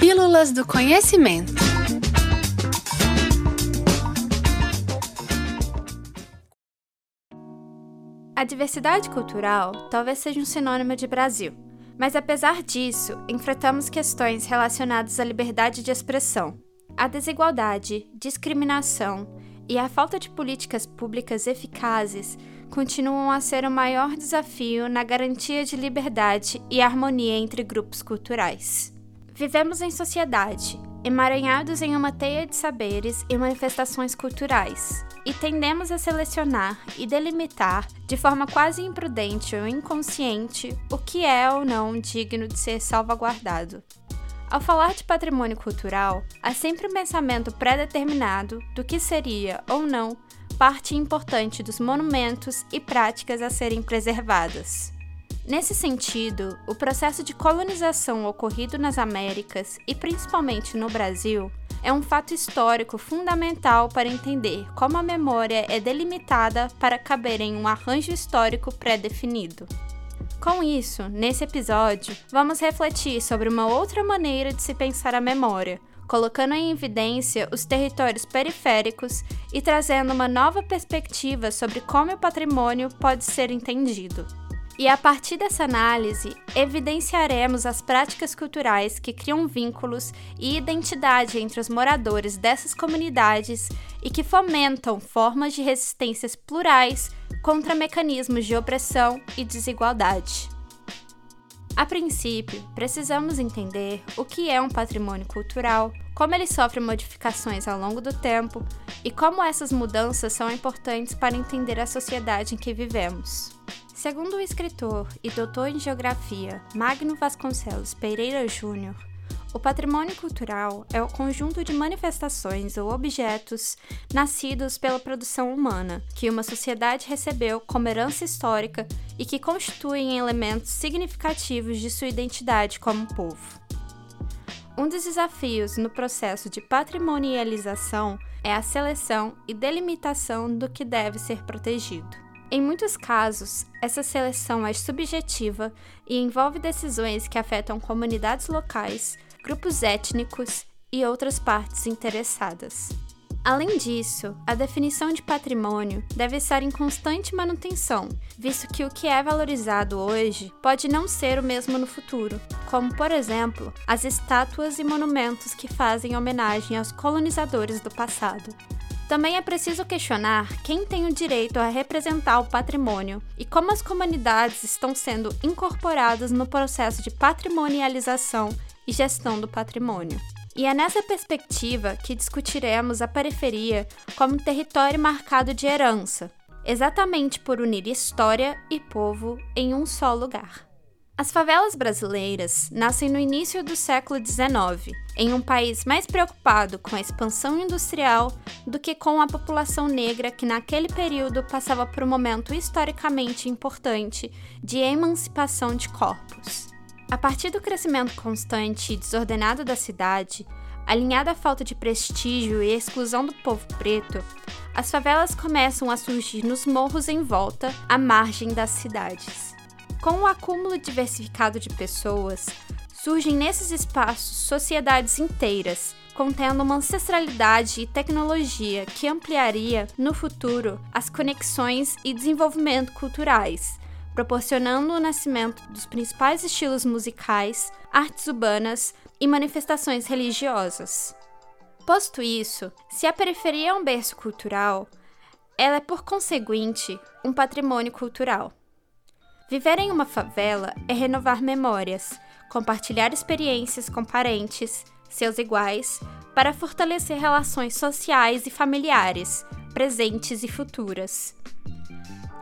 Pílulas do Conhecimento. A diversidade cultural talvez seja um sinônimo de Brasil, mas apesar disso, enfrentamos questões relacionadas à liberdade de expressão, à desigualdade, discriminação e a falta de políticas públicas eficazes continuam a ser o maior desafio na garantia de liberdade e harmonia entre grupos culturais. Vivemos em sociedade, emaranhados em uma teia de saberes e manifestações culturais, e tendemos a selecionar e delimitar, de forma quase imprudente ou inconsciente, o que é ou não digno de ser salvaguardado. Ao falar de patrimônio cultural, há sempre um pensamento pré-determinado do que seria ou não parte importante dos monumentos e práticas a serem preservadas. Nesse sentido, o processo de colonização ocorrido nas Américas e principalmente no Brasil é um fato histórico fundamental para entender como a memória é delimitada para caber em um arranjo histórico pré-definido. Com isso, nesse episódio, vamos refletir sobre uma outra maneira de se pensar a memória, colocando em evidência os territórios periféricos e trazendo uma nova perspectiva sobre como o patrimônio pode ser entendido. E a partir dessa análise, evidenciaremos as práticas culturais que criam vínculos e identidade entre os moradores dessas comunidades e que fomentam formas de resistências plurais contra mecanismos de opressão e desigualdade. A princípio, precisamos entender o que é um patrimônio cultural, como ele sofre modificações ao longo do tempo e como essas mudanças são importantes para entender a sociedade em que vivemos. Segundo o escritor e doutor em geografia Magno Vasconcelos Pereira Júnior, o patrimônio cultural é o conjunto de manifestações ou objetos nascidos pela produção humana, que uma sociedade recebeu como herança histórica e que constituem elementos significativos de sua identidade como povo. Um dos desafios no processo de patrimonialização é a seleção e delimitação do que deve ser protegido. Em muitos casos, essa seleção é subjetiva e envolve decisões que afetam comunidades locais, grupos étnicos e outras partes interessadas. Além disso, a definição de patrimônio deve estar em constante manutenção, visto que o que é valorizado hoje pode não ser o mesmo no futuro, como, por exemplo, as estátuas e monumentos que fazem homenagem aos colonizadores do passado. Também é preciso questionar quem tem o direito a representar o patrimônio e como as comunidades estão sendo incorporadas no processo de patrimonialização e gestão do patrimônio. E é nessa perspectiva que discutiremos a periferia como território marcado de herança, exatamente por unir história e povo em um só lugar. As favelas brasileiras nascem no início do século XIX, em um país mais preocupado com a expansão industrial do que com a população negra que naquele período passava por um momento historicamente importante de emancipação de corpos. A partir do crescimento constante e desordenado da cidade, alinhado à falta de prestígio e exclusão do povo preto, as favelas começam a surgir nos morros em volta, à margem das cidades. Com o acúmulo diversificado de pessoas, surgem nesses espaços sociedades inteiras, contendo uma ancestralidade e tecnologia que ampliaria, no futuro, as conexões e desenvolvimento culturais, proporcionando o nascimento dos principais estilos musicais, artes urbanas e manifestações religiosas. Posto isso, se a periferia é um berço cultural, ela é, por conseguinte, um patrimônio cultural. Viver em uma favela é renovar memórias, compartilhar experiências com parentes, seus iguais, para fortalecer relações sociais e familiares, presentes e futuras.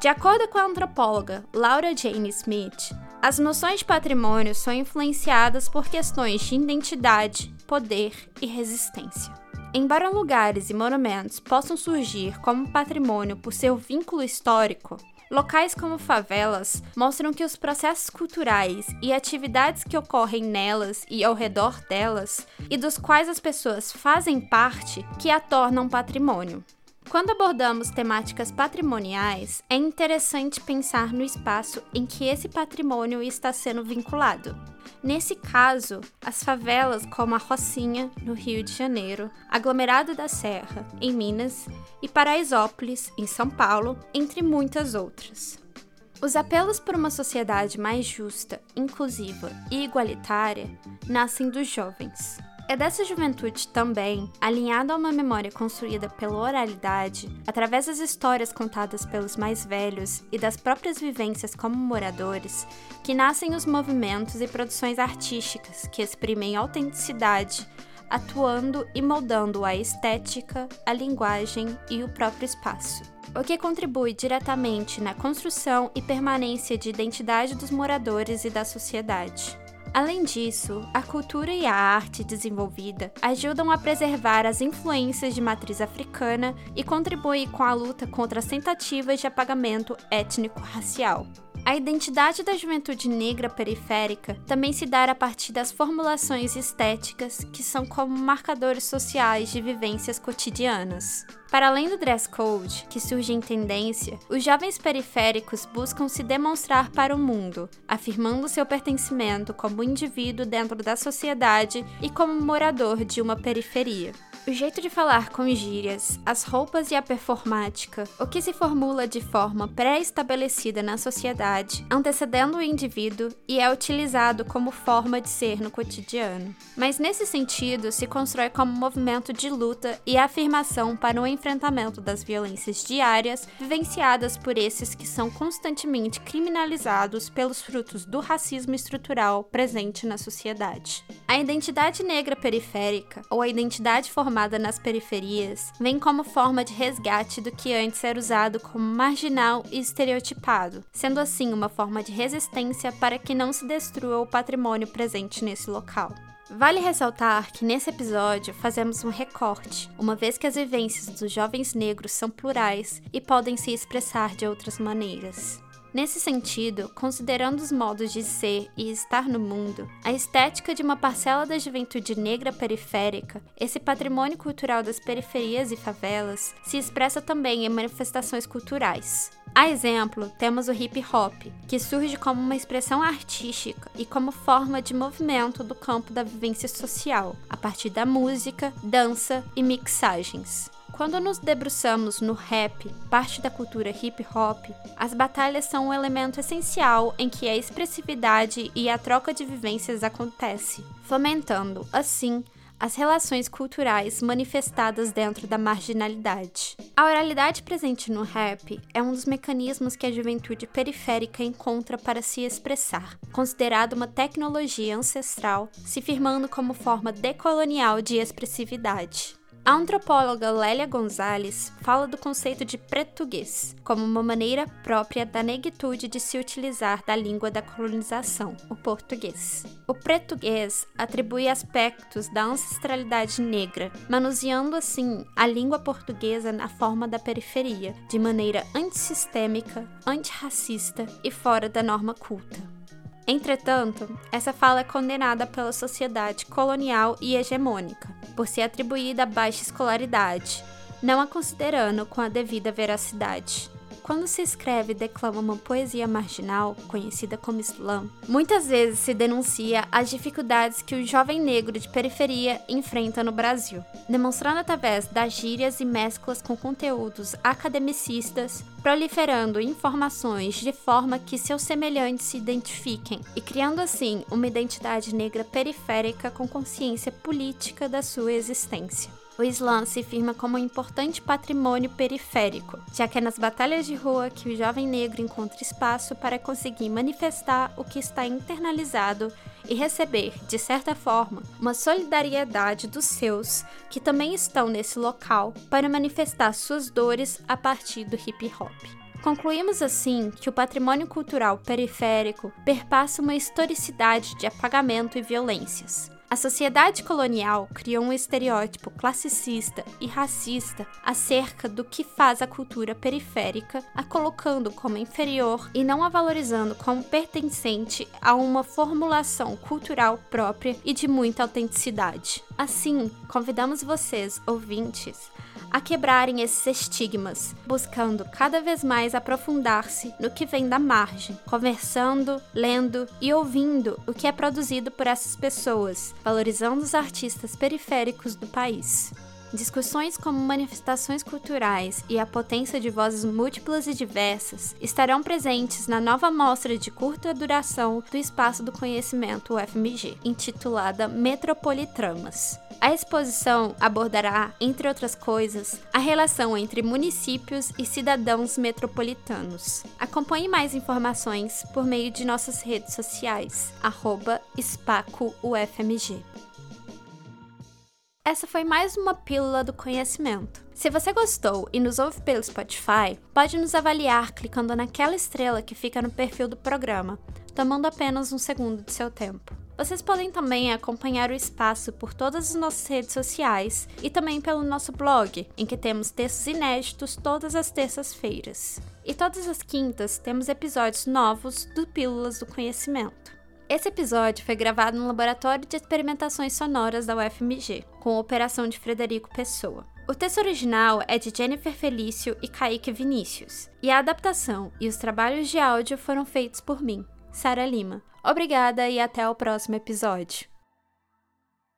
De acordo com a antropóloga Laura Jane Smith, as noções de patrimônio são influenciadas por questões de identidade, poder e resistência. Embora lugares e monumentos possam surgir como patrimônio por seu vínculo histórico, Locais como favelas mostram que os processos culturais e atividades que ocorrem nelas e ao redor delas, e dos quais as pessoas fazem parte, que a tornam patrimônio. Quando abordamos temáticas patrimoniais, é interessante pensar no espaço em que esse patrimônio está sendo vinculado. Nesse caso, as favelas como a Rocinha, no Rio de Janeiro, Aglomerado da Serra, em Minas, e Paraisópolis, em São Paulo, entre muitas outras. Os apelos por uma sociedade mais justa, inclusiva e igualitária nascem dos jovens. É dessa juventude também, alinhada a uma memória construída pela oralidade, através das histórias contadas pelos mais velhos e das próprias vivências como moradores, que nascem os movimentos e produções artísticas que exprimem autenticidade, atuando e moldando a estética, a linguagem e o próprio espaço o que contribui diretamente na construção e permanência de identidade dos moradores e da sociedade. Além disso, a cultura e a arte desenvolvida ajudam a preservar as influências de matriz africana e contribuem com a luta contra as tentativas de apagamento étnico-racial. A identidade da juventude negra periférica também se dá a partir das formulações estéticas que são como marcadores sociais de vivências cotidianas. Para além do dress code, que surge em tendência, os jovens periféricos buscam se demonstrar para o mundo, afirmando seu pertencimento como indivíduo dentro da sociedade e como morador de uma periferia. O jeito de falar com gírias, as roupas e a performática, o que se formula de forma pré-estabelecida na sociedade, antecedendo o indivíduo e é utilizado como forma de ser no cotidiano. Mas nesse sentido, se constrói como movimento de luta e afirmação para o enfrentamento das violências diárias vivenciadas por esses que são constantemente criminalizados pelos frutos do racismo estrutural presente na sociedade. A identidade negra periférica, ou a identidade formada formada nas periferias vem como forma de resgate do que antes era usado como marginal e estereotipado, sendo assim uma forma de resistência para que não se destrua o patrimônio presente nesse local. Vale ressaltar que nesse episódio fazemos um recorte, uma vez que as vivências dos jovens negros são plurais e podem se expressar de outras maneiras. Nesse sentido, considerando os modos de ser e estar no mundo, a estética de uma parcela da juventude negra periférica, esse patrimônio cultural das periferias e favelas, se expressa também em manifestações culturais. A exemplo, temos o hip hop, que surge como uma expressão artística e como forma de movimento do campo da vivência social, a partir da música, dança e mixagens. Quando nos debruçamos no rap, parte da cultura hip hop, as batalhas são um elemento essencial em que a expressividade e a troca de vivências acontece, fomentando, assim, as relações culturais manifestadas dentro da marginalidade. A oralidade presente no rap é um dos mecanismos que a juventude periférica encontra para se expressar, considerado uma tecnologia ancestral, se firmando como forma decolonial de expressividade. A antropóloga Lélia Gonzalez fala do conceito de português como uma maneira própria da negritude de se utilizar da língua da colonização, o português. O português atribui aspectos da ancestralidade negra, manuseando assim a língua portuguesa na forma da periferia, de maneira antissistêmica, antirracista e fora da norma culta. Entretanto, essa fala é condenada pela sociedade colonial e hegemônica, por ser atribuída a baixa escolaridade, não a considerando com a devida veracidade. Quando se escreve e declama uma poesia marginal, conhecida como slam, muitas vezes se denuncia as dificuldades que o jovem negro de periferia enfrenta no Brasil, demonstrando através das gírias e mesclas com conteúdos academicistas, proliferando informações de forma que seus semelhantes se identifiquem e criando assim uma identidade negra periférica com consciência política da sua existência o Islã se firma como um importante patrimônio periférico, já que é nas batalhas de rua que o jovem negro encontra espaço para conseguir manifestar o que está internalizado e receber, de certa forma, uma solidariedade dos seus que também estão nesse local para manifestar suas dores a partir do hip hop. Concluímos assim que o patrimônio cultural periférico perpassa uma historicidade de apagamento e violências, a sociedade colonial criou um estereótipo classicista e racista acerca do que faz a cultura periférica, a colocando como inferior e não a valorizando como pertencente a uma formulação cultural própria e de muita autenticidade. Assim, convidamos vocês, ouvintes, a quebrarem esses estigmas, buscando cada vez mais aprofundar-se no que vem da margem, conversando, lendo e ouvindo o que é produzido por essas pessoas, valorizando os artistas periféricos do país. Discussões como manifestações culturais e a potência de vozes múltiplas e diversas estarão presentes na nova mostra de curta duração do Espaço do Conhecimento UFMG, intitulada Metropolitramas. A exposição abordará, entre outras coisas, a relação entre municípios e cidadãos metropolitanos. Acompanhe mais informações por meio de nossas redes sociais, arroba. Essa foi mais uma pílula do conhecimento. Se você gostou e nos ouve pelo Spotify, pode nos avaliar clicando naquela estrela que fica no perfil do programa, tomando apenas um segundo de seu tempo. Vocês podem também acompanhar o espaço por todas as nossas redes sociais e também pelo nosso blog, em que temos textos inéditos todas as terças-feiras. E todas as quintas temos episódios novos do Pílulas do Conhecimento. Esse episódio foi gravado no Laboratório de Experimentações Sonoras da UFMG, com a operação de Frederico Pessoa. O texto original é de Jennifer Felício e Kaique Vinícius, e a adaptação e os trabalhos de áudio foram feitos por mim, Sara Lima. Obrigada e até o próximo episódio.